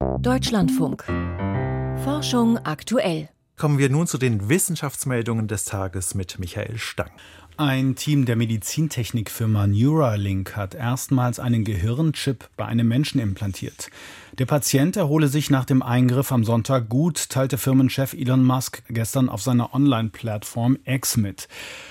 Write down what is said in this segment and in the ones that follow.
Deutschlandfunk. Forschung aktuell. Kommen wir nun zu den Wissenschaftsmeldungen des Tages mit Michael Stang. Ein Team der Medizintechnikfirma Neuralink hat erstmals einen Gehirnchip bei einem Menschen implantiert. Der Patient erhole sich nach dem Eingriff am Sonntag gut, teilte Firmenchef Elon Musk gestern auf seiner Online-Plattform X mit.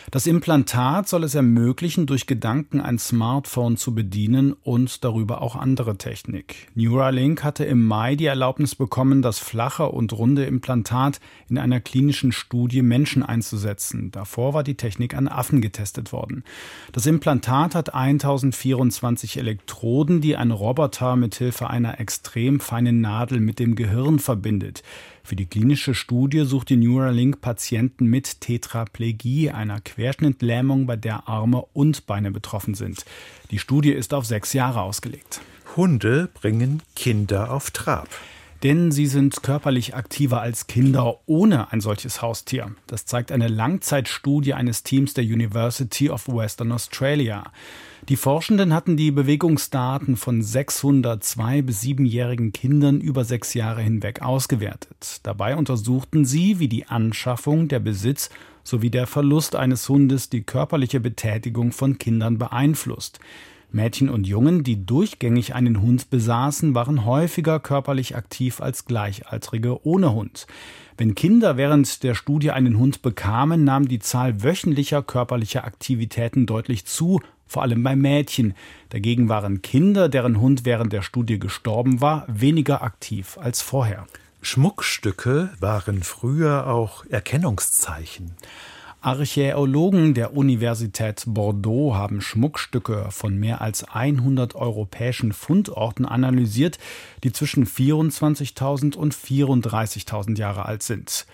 Das Implantat soll es ermöglichen, durch Gedanken ein Smartphone zu bedienen und darüber auch andere Technik. Neuralink hatte im Mai die Erlaubnis bekommen, das flache und runde Implantat in einer klinischen Studie Menschen einzusetzen. Davor war die Technik an Affen getestet worden. Das Implantat hat 1024 Elektroden, die ein Roboter mit Hilfe einer extrem extrem feine Nadel mit dem Gehirn verbindet. Für die klinische Studie sucht die Neuralink Patienten mit Tetraplegie, einer Querschnittlähmung, bei der Arme und Beine betroffen sind. Die Studie ist auf sechs Jahre ausgelegt. Hunde bringen Kinder auf Trab denn sie sind körperlich aktiver als Kinder ohne ein solches Haustier. Das zeigt eine Langzeitstudie eines Teams der University of Western Australia. Die Forschenden hatten die Bewegungsdaten von 602 bis 7-jährigen Kindern über sechs Jahre hinweg ausgewertet. Dabei untersuchten sie, wie die Anschaffung, der Besitz sowie der Verlust eines Hundes die körperliche Betätigung von Kindern beeinflusst. Mädchen und Jungen, die durchgängig einen Hund besaßen, waren häufiger körperlich aktiv als Gleichaltrige ohne Hund. Wenn Kinder während der Studie einen Hund bekamen, nahm die Zahl wöchentlicher körperlicher Aktivitäten deutlich zu, vor allem bei Mädchen. Dagegen waren Kinder, deren Hund während der Studie gestorben war, weniger aktiv als vorher. Schmuckstücke waren früher auch Erkennungszeichen. Archäologen der Universität Bordeaux haben Schmuckstücke von mehr als 100 europäischen Fundorten analysiert, die zwischen 24.000 und 34.000 Jahre alt sind.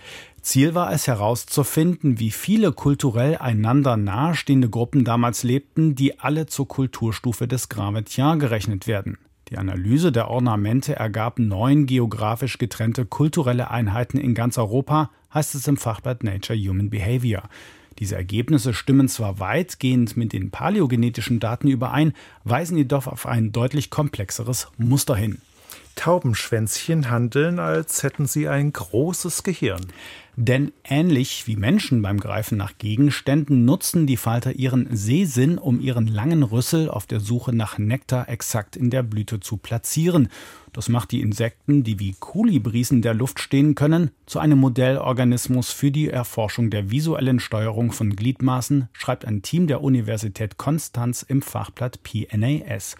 Ziel war es herauszufinden, wie viele kulturell einander nahestehende Gruppen damals lebten, die alle zur Kulturstufe des Gravetien gerechnet werden. Die Analyse der Ornamente ergab neun geografisch getrennte kulturelle Einheiten in ganz Europa, heißt es im Fachblatt Nature Human Behavior. Diese Ergebnisse stimmen zwar weitgehend mit den paläogenetischen Daten überein, weisen jedoch auf ein deutlich komplexeres Muster hin. Taubenschwänzchen handeln, als hätten sie ein großes Gehirn. Denn ähnlich wie Menschen beim Greifen nach Gegenständen nutzen die Falter ihren Sehsinn, um ihren langen Rüssel auf der Suche nach Nektar exakt in der Blüte zu platzieren. Das macht die Insekten, die wie Kolibris in der Luft stehen können, zu einem Modellorganismus für die Erforschung der visuellen Steuerung von Gliedmaßen, schreibt ein Team der Universität Konstanz im Fachblatt PNAS.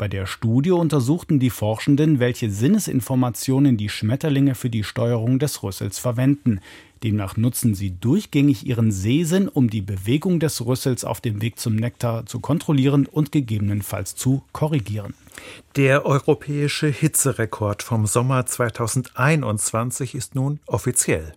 Bei der Studie untersuchten die Forschenden, welche Sinnesinformationen die Schmetterlinge für die Steuerung des Rüssels verwenden. Demnach nutzen sie durchgängig ihren Sehsinn, um die Bewegung des Rüssels auf dem Weg zum Nektar zu kontrollieren und gegebenenfalls zu korrigieren. Der europäische Hitzerekord vom Sommer 2021 ist nun offiziell.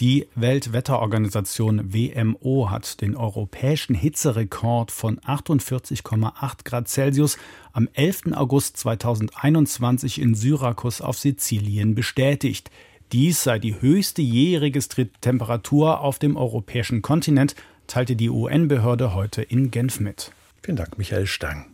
Die Weltwetterorganisation WMO hat den europäischen Hitzerekord von 48,8 Grad Celsius am 11. August 2021 in Syrakus auf Sizilien bestätigt. Dies sei die höchste je registrierte Temperatur auf dem europäischen Kontinent, teilte die UN-Behörde heute in Genf mit. Vielen Dank, Michael Stang.